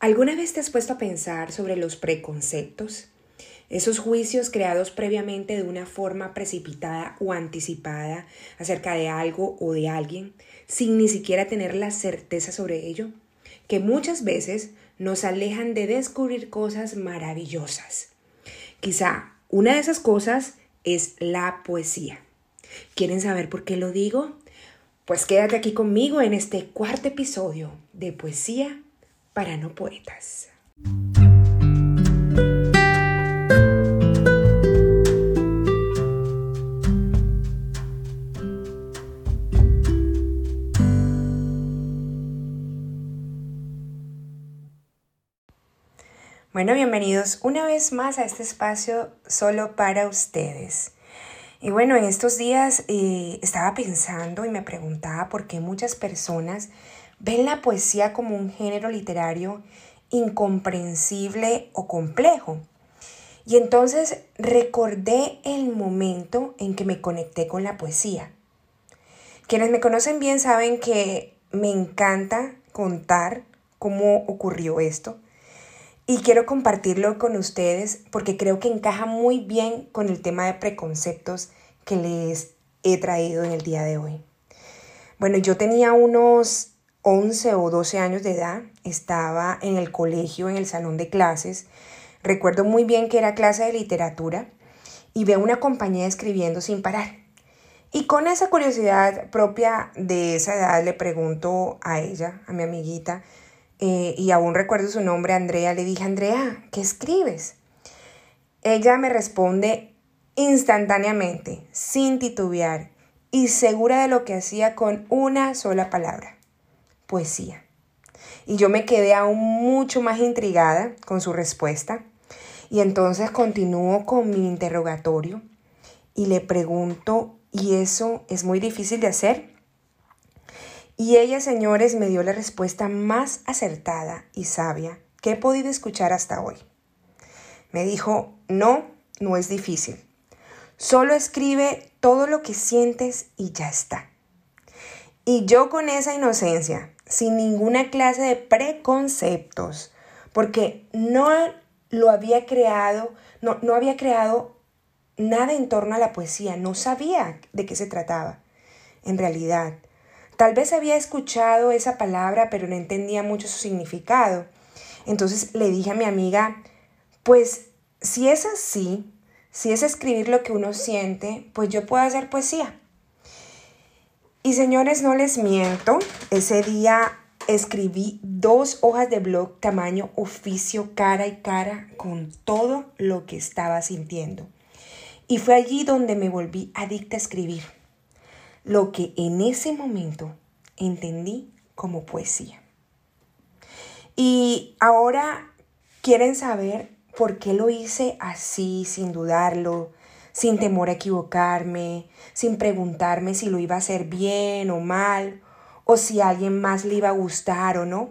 ¿Alguna vez te has puesto a pensar sobre los preconceptos? Esos juicios creados previamente de una forma precipitada o anticipada acerca de algo o de alguien, sin ni siquiera tener la certeza sobre ello, que muchas veces nos alejan de descubrir cosas maravillosas. Quizá una de esas cosas es la poesía. ¿Quieren saber por qué lo digo? Pues quédate aquí conmigo en este cuarto episodio de Poesía para no poetas. Bueno, bienvenidos una vez más a este espacio solo para ustedes. Y bueno, en estos días eh, estaba pensando y me preguntaba por qué muchas personas ven la poesía como un género literario incomprensible o complejo. Y entonces recordé el momento en que me conecté con la poesía. Quienes me conocen bien saben que me encanta contar cómo ocurrió esto. Y quiero compartirlo con ustedes porque creo que encaja muy bien con el tema de preconceptos que les he traído en el día de hoy. Bueno, yo tenía unos 11 o 12 años de edad, estaba en el colegio, en el salón de clases. Recuerdo muy bien que era clase de literatura y veo una compañía escribiendo sin parar. Y con esa curiosidad propia de esa edad le pregunto a ella, a mi amiguita, eh, y aún recuerdo su nombre, Andrea, le dije, Andrea, ¿qué escribes? Ella me responde instantáneamente, sin titubear y segura de lo que hacía con una sola palabra poesía. Y yo me quedé aún mucho más intrigada con su respuesta. Y entonces continúo con mi interrogatorio y le pregunto, ¿y eso es muy difícil de hacer? Y ella, señores, me dio la respuesta más acertada y sabia que he podido escuchar hasta hoy. Me dijo, no, no es difícil. Solo escribe todo lo que sientes y ya está. Y yo con esa inocencia, sin ninguna clase de preconceptos, porque no lo había creado, no, no había creado nada en torno a la poesía, no sabía de qué se trataba, en realidad. Tal vez había escuchado esa palabra, pero no entendía mucho su significado. Entonces le dije a mi amiga, pues si es así, si es escribir lo que uno siente, pues yo puedo hacer poesía. Y señores, no les miento, ese día escribí dos hojas de blog tamaño oficio cara y cara con todo lo que estaba sintiendo. Y fue allí donde me volví adicta a escribir, lo que en ese momento entendí como poesía. Y ahora quieren saber por qué lo hice así, sin dudarlo, sin temor a equivocarme, sin preguntarme si lo iba a hacer bien o mal, o si a alguien más le iba a gustar o no.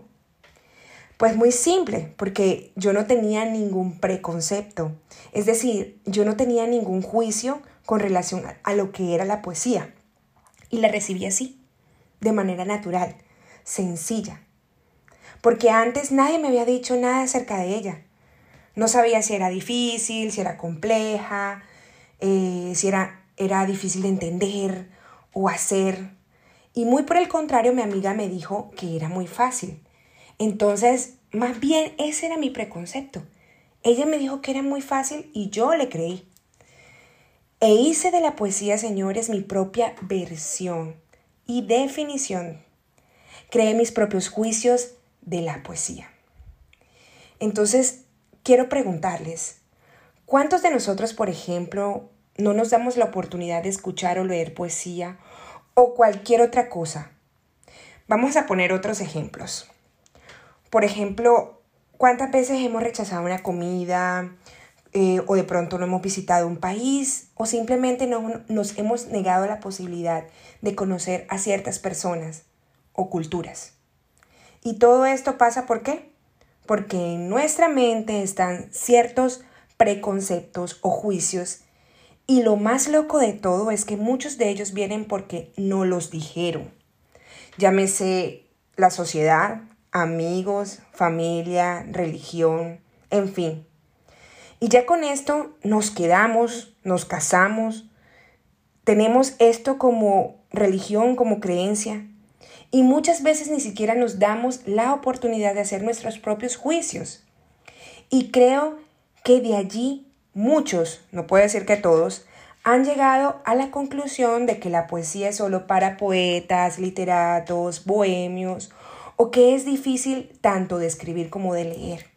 Pues muy simple, porque yo no tenía ningún preconcepto, es decir, yo no tenía ningún juicio con relación a lo que era la poesía, y la recibí así, de manera natural, sencilla, porque antes nadie me había dicho nada acerca de ella. No sabía si era difícil, si era compleja, eh, si era, era difícil de entender o hacer. Y muy por el contrario, mi amiga me dijo que era muy fácil. Entonces, más bien ese era mi preconcepto. Ella me dijo que era muy fácil y yo le creí. E hice de la poesía, señores, mi propia versión y definición. Creé mis propios juicios de la poesía. Entonces, quiero preguntarles, ¿Cuántos de nosotros, por ejemplo, no nos damos la oportunidad de escuchar o leer poesía o cualquier otra cosa? Vamos a poner otros ejemplos. Por ejemplo, ¿cuántas veces hemos rechazado una comida eh, o de pronto no hemos visitado un país o simplemente no, nos hemos negado la posibilidad de conocer a ciertas personas o culturas? Y todo esto pasa ¿por qué? Porque en nuestra mente están ciertos preconceptos o juicios. Y lo más loco de todo es que muchos de ellos vienen porque no los dijeron. Llámese la sociedad, amigos, familia, religión, en fin. Y ya con esto nos quedamos, nos casamos, tenemos esto como religión, como creencia, y muchas veces ni siquiera nos damos la oportunidad de hacer nuestros propios juicios. Y creo que de allí muchos, no puedo decir que todos, han llegado a la conclusión de que la poesía es solo para poetas, literatos, bohemios, o que es difícil tanto de escribir como de leer.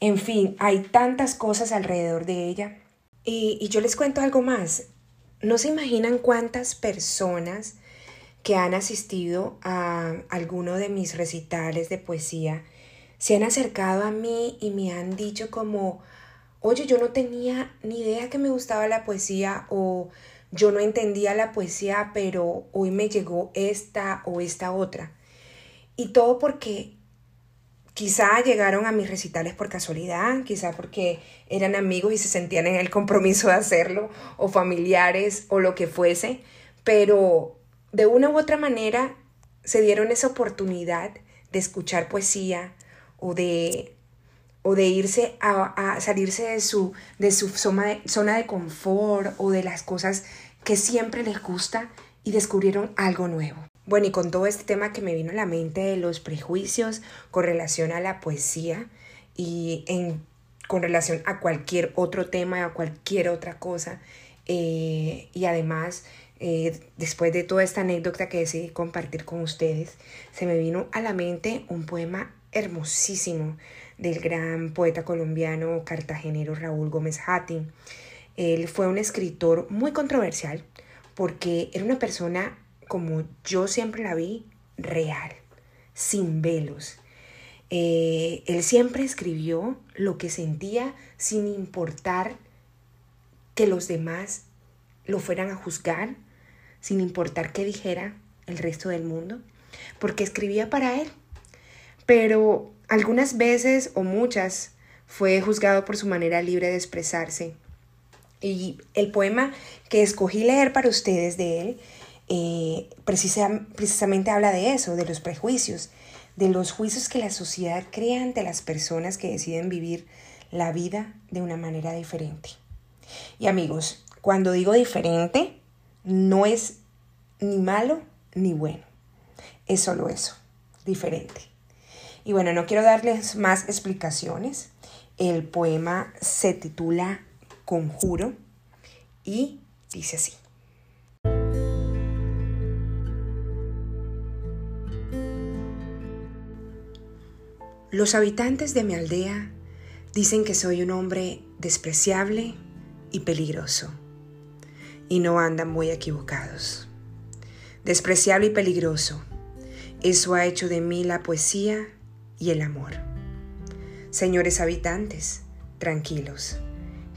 En fin, hay tantas cosas alrededor de ella. Y, y yo les cuento algo más. No se imaginan cuántas personas que han asistido a alguno de mis recitales de poesía se han acercado a mí y me han dicho como, oye, yo no tenía ni idea que me gustaba la poesía o yo no entendía la poesía, pero hoy me llegó esta o esta otra. Y todo porque quizá llegaron a mis recitales por casualidad, quizá porque eran amigos y se sentían en el compromiso de hacerlo, o familiares o lo que fuese, pero de una u otra manera se dieron esa oportunidad de escuchar poesía o de, o de irse a, salirse de su, de su zona de, zona de confort o de las cosas que siempre les gusta y descubrieron algo nuevo. Bueno, y con todo este tema que me vino a la mente de los prejuicios con relación a la poesía y en, con relación a cualquier otro tema, a cualquier otra cosa, eh, y además eh, después de toda esta anécdota que decidí compartir con ustedes, se me vino a la mente un poema hermosísimo del gran poeta colombiano cartagenero Raúl Gómez Hattin. Él fue un escritor muy controversial porque era una persona, como yo siempre la vi, real, sin velos. Eh, él siempre escribió lo que sentía sin importar que los demás lo fueran a juzgar sin importar qué dijera el resto del mundo, porque escribía para él. Pero algunas veces o muchas fue juzgado por su manera libre de expresarse. Y el poema que escogí leer para ustedes de él eh, precisamente habla de eso, de los prejuicios, de los juicios que la sociedad crea ante las personas que deciden vivir la vida de una manera diferente. Y amigos, cuando digo diferente, no es ni malo ni bueno. Es solo eso, diferente. Y bueno, no quiero darles más explicaciones. El poema se titula Conjuro y dice así. Los habitantes de mi aldea dicen que soy un hombre despreciable y peligroso y no andan muy equivocados. Despreciable y peligroso, eso ha hecho de mí la poesía y el amor. Señores habitantes, tranquilos,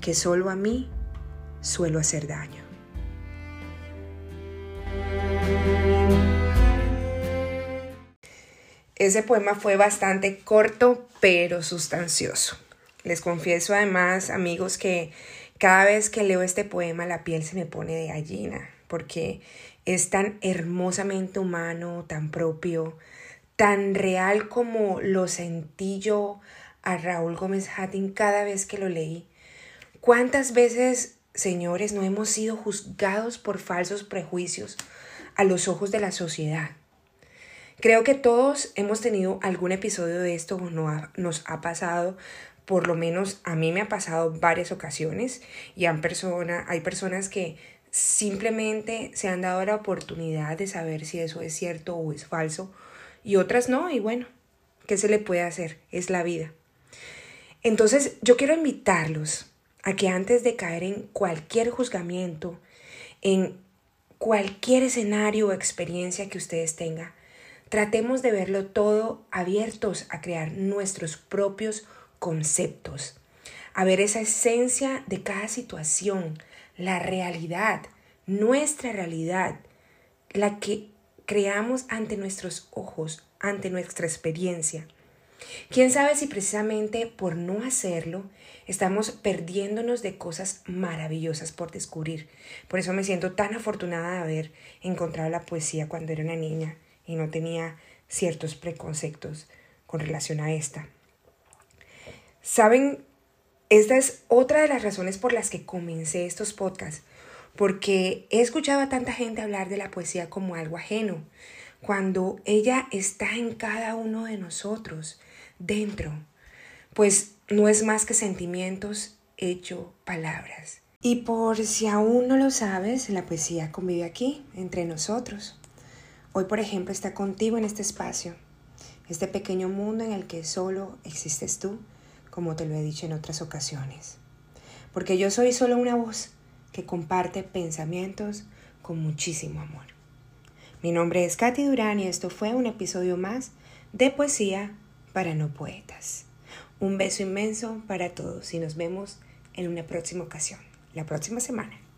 que solo a mí suelo hacer daño. Ese poema fue bastante corto pero sustancioso. Les confieso además, amigos, que cada vez que leo este poema la piel se me pone de gallina, porque es tan hermosamente humano, tan propio, tan real como lo sentí yo a Raúl Gómez Hattin cada vez que lo leí. ¿Cuántas veces, señores, no hemos sido juzgados por falsos prejuicios a los ojos de la sociedad? Creo que todos hemos tenido algún episodio de esto, nos ha pasado por lo menos a mí me ha pasado varias ocasiones y han persona, hay personas que simplemente se han dado la oportunidad de saber si eso es cierto o es falso y otras no y bueno, ¿qué se le puede hacer? Es la vida. Entonces yo quiero invitarlos a que antes de caer en cualquier juzgamiento, en cualquier escenario o experiencia que ustedes tengan, tratemos de verlo todo abiertos a crear nuestros propios conceptos, a ver esa esencia de cada situación, la realidad, nuestra realidad, la que creamos ante nuestros ojos, ante nuestra experiencia. ¿Quién sabe si precisamente por no hacerlo estamos perdiéndonos de cosas maravillosas por descubrir? Por eso me siento tan afortunada de haber encontrado la poesía cuando era una niña y no tenía ciertos preconceptos con relación a esta. Saben, esta es otra de las razones por las que comencé estos podcasts, porque he escuchado a tanta gente hablar de la poesía como algo ajeno, cuando ella está en cada uno de nosotros, dentro, pues no es más que sentimientos hecho palabras. Y por si aún no lo sabes, la poesía convive aquí, entre nosotros. Hoy, por ejemplo, está contigo en este espacio, este pequeño mundo en el que solo existes tú, como te lo he dicho en otras ocasiones. Porque yo soy solo una voz que comparte pensamientos con muchísimo amor. Mi nombre es Katy Durán y esto fue un episodio más de Poesía para No Poetas. Un beso inmenso para todos y nos vemos en una próxima ocasión, la próxima semana.